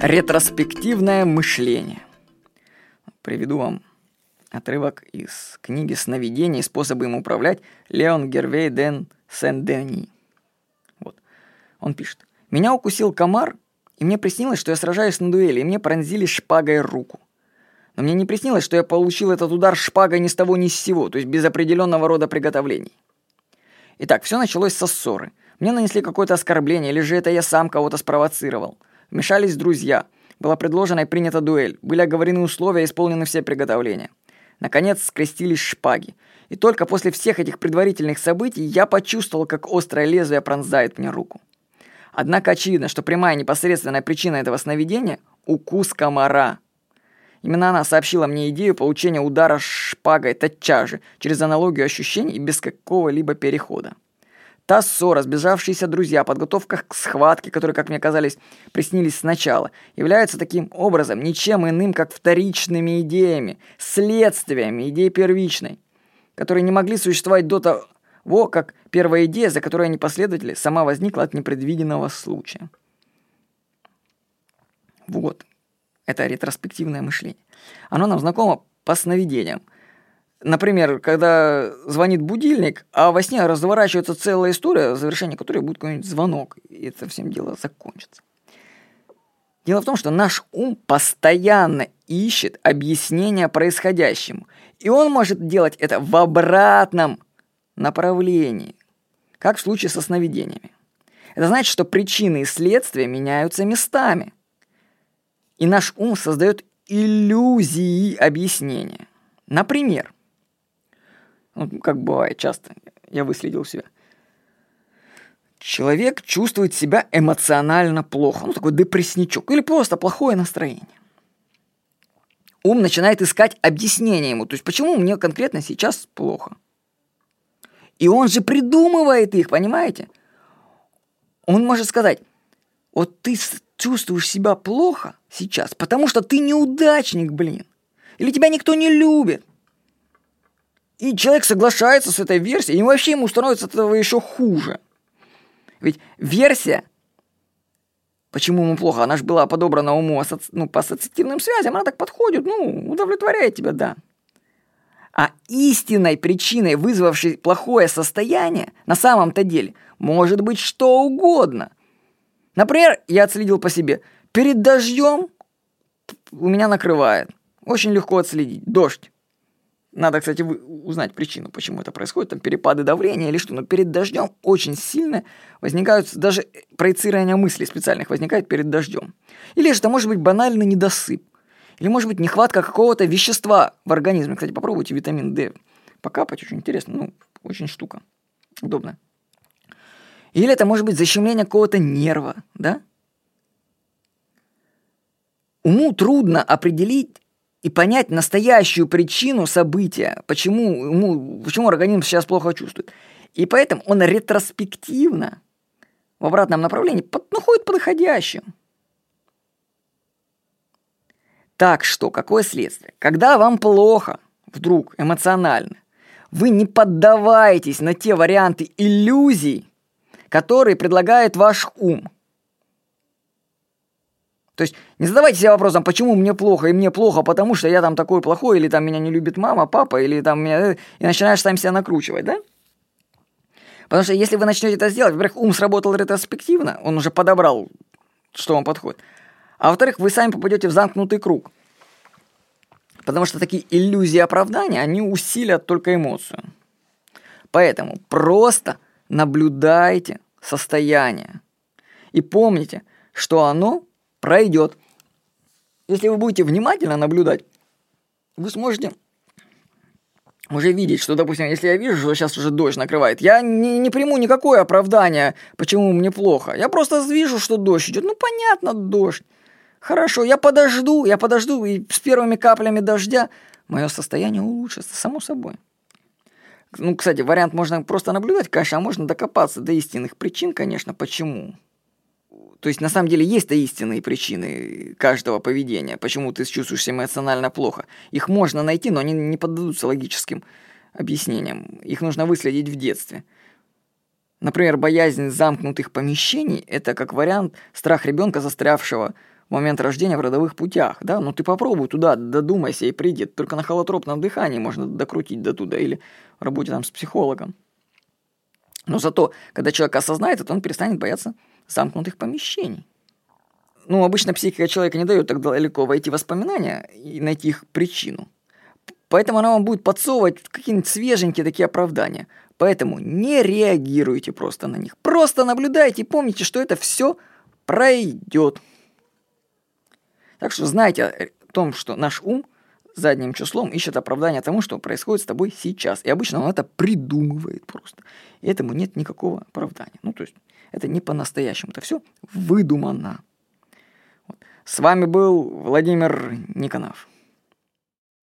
Ретроспективное мышление. Приведу вам отрывок из книги «Сновидения и способы им управлять» Леон Гервей Ден Сен-Дени. Вот. Он пишет. «Меня укусил комар, и мне приснилось, что я сражаюсь на дуэли, и мне пронзили шпагой руку. Но мне не приснилось, что я получил этот удар шпагой ни с того ни с сего, то есть без определенного рода приготовлений. Итак, все началось со ссоры. Мне нанесли какое-то оскорбление, или же это я сам кого-то спровоцировал. Вмешались друзья. Была предложена и принята дуэль. Были оговорены условия, исполнены все приготовления. Наконец скрестились шпаги. И только после всех этих предварительных событий я почувствовал, как острое лезвие пронзает мне руку. Однако очевидно, что прямая непосредственная причина этого сновидения – укус комара. Именно она сообщила мне идею получения удара шпагой тотчас же, через аналогию ощущений и без какого-либо перехода. Та ссора, сбежавшиеся друзья, подготовка к схватке, которые, как мне казалось, приснились сначала, являются таким образом ничем иным, как вторичными идеями, следствиями идеи первичной, которые не могли существовать до того, как первая идея, за которой они последовали, сама возникла от непредвиденного случая. Вот. Это ретроспективное мышление. Оно нам знакомо по сновидениям – Например, когда звонит будильник, а во сне разворачивается целая история, в завершении которой будет какой-нибудь звонок, и это всем дело закончится. Дело в том, что наш ум постоянно ищет объяснение происходящему, и он может делать это в обратном направлении, как в случае со сновидениями. Это значит, что причины и следствия меняются местами, и наш ум создает иллюзии объяснения. Например, ну, как бывает часто, я выследил себя. Человек чувствует себя эмоционально плохо, ну такой депрессничок, или просто плохое настроение. Ум начинает искать объяснение ему, то есть почему мне конкретно сейчас плохо. И он же придумывает их, понимаете? Он может сказать, вот ты чувствуешь себя плохо сейчас, потому что ты неудачник, блин. Или тебя никто не любит. И человек соглашается с этой версией, и вообще ему становится от этого еще хуже. Ведь версия, почему ему плохо, она же была подобрана уму ну, по ассоциативным связям, она так подходит, ну, удовлетворяет тебя, да. А истинной причиной, вызвавшей плохое состояние, на самом-то деле, может быть что угодно. Например, я отследил по себе, перед дождем у меня накрывает. Очень легко отследить. Дождь. Надо, кстати, узнать причину, почему это происходит, там перепады давления или что, но перед дождем очень сильно возникают, даже проецирование мыслей специальных возникает перед дождем. Или же это может быть банальный недосып, или может быть нехватка какого-то вещества в организме. Кстати, попробуйте витамин D покапать, очень интересно, ну, очень штука, удобно. Или это может быть защемление какого-то нерва, да? Уму трудно определить и понять настоящую причину события, почему, ему, почему организм сейчас плохо чувствует. И поэтому он ретроспективно в обратном направлении под, находит подходящим. Так что, какое следствие? Когда вам плохо, вдруг эмоционально, вы не поддаваетесь на те варианты иллюзий, которые предлагает ваш ум – то есть не задавайте себе вопросом, почему мне плохо, и мне плохо, потому что я там такой плохой, или там меня не любит мама, папа, или там меня... И начинаешь сам себя накручивать, да? Потому что если вы начнете это сделать, во-первых, ум сработал ретроспективно, он уже подобрал, что вам подходит. А во-вторых, вы сами попадете в замкнутый круг. Потому что такие иллюзии оправдания, они усилят только эмоцию. Поэтому просто наблюдайте состояние. И помните, что оно пройдет. Если вы будете внимательно наблюдать, вы сможете уже видеть, что, допустим, если я вижу, что сейчас уже дождь накрывает, я не, не приму никакое оправдание, почему мне плохо. Я просто вижу, что дождь идет. Ну, понятно, дождь. Хорошо, я подожду, я подожду, и с первыми каплями дождя мое состояние улучшится, само собой. Ну, кстати, вариант можно просто наблюдать, конечно, а можно докопаться до истинных причин, конечно, почему. То есть на самом деле есть-то истинные причины каждого поведения, почему ты чувствуешь себя эмоционально плохо. Их можно найти, но они не поддадутся логическим объяснениям. Их нужно выследить в детстве. Например, боязнь замкнутых помещений – это как вариант страх ребенка, застрявшего в момент рождения в родовых путях, да, ну ты попробуй туда, додумайся и приди, только на холотропном дыхании можно докрутить до туда, или в работе там с психологом. Но зато, когда человек осознает это, он перестанет бояться замкнутых помещений. Ну, обычно психика человека не дает так далеко войти в воспоминания и найти их причину. Поэтому она вам будет подсовывать какие-нибудь свеженькие такие оправдания. Поэтому не реагируйте просто на них. Просто наблюдайте и помните, что это все пройдет. Так что знайте о том, что наш ум задним числом ищет оправдание тому, что происходит с тобой сейчас. И обычно он это придумывает просто. И этому нет никакого оправдания. Ну, то есть это не по-настоящему. Это все выдумано. Вот. С вами был Владимир Никонов.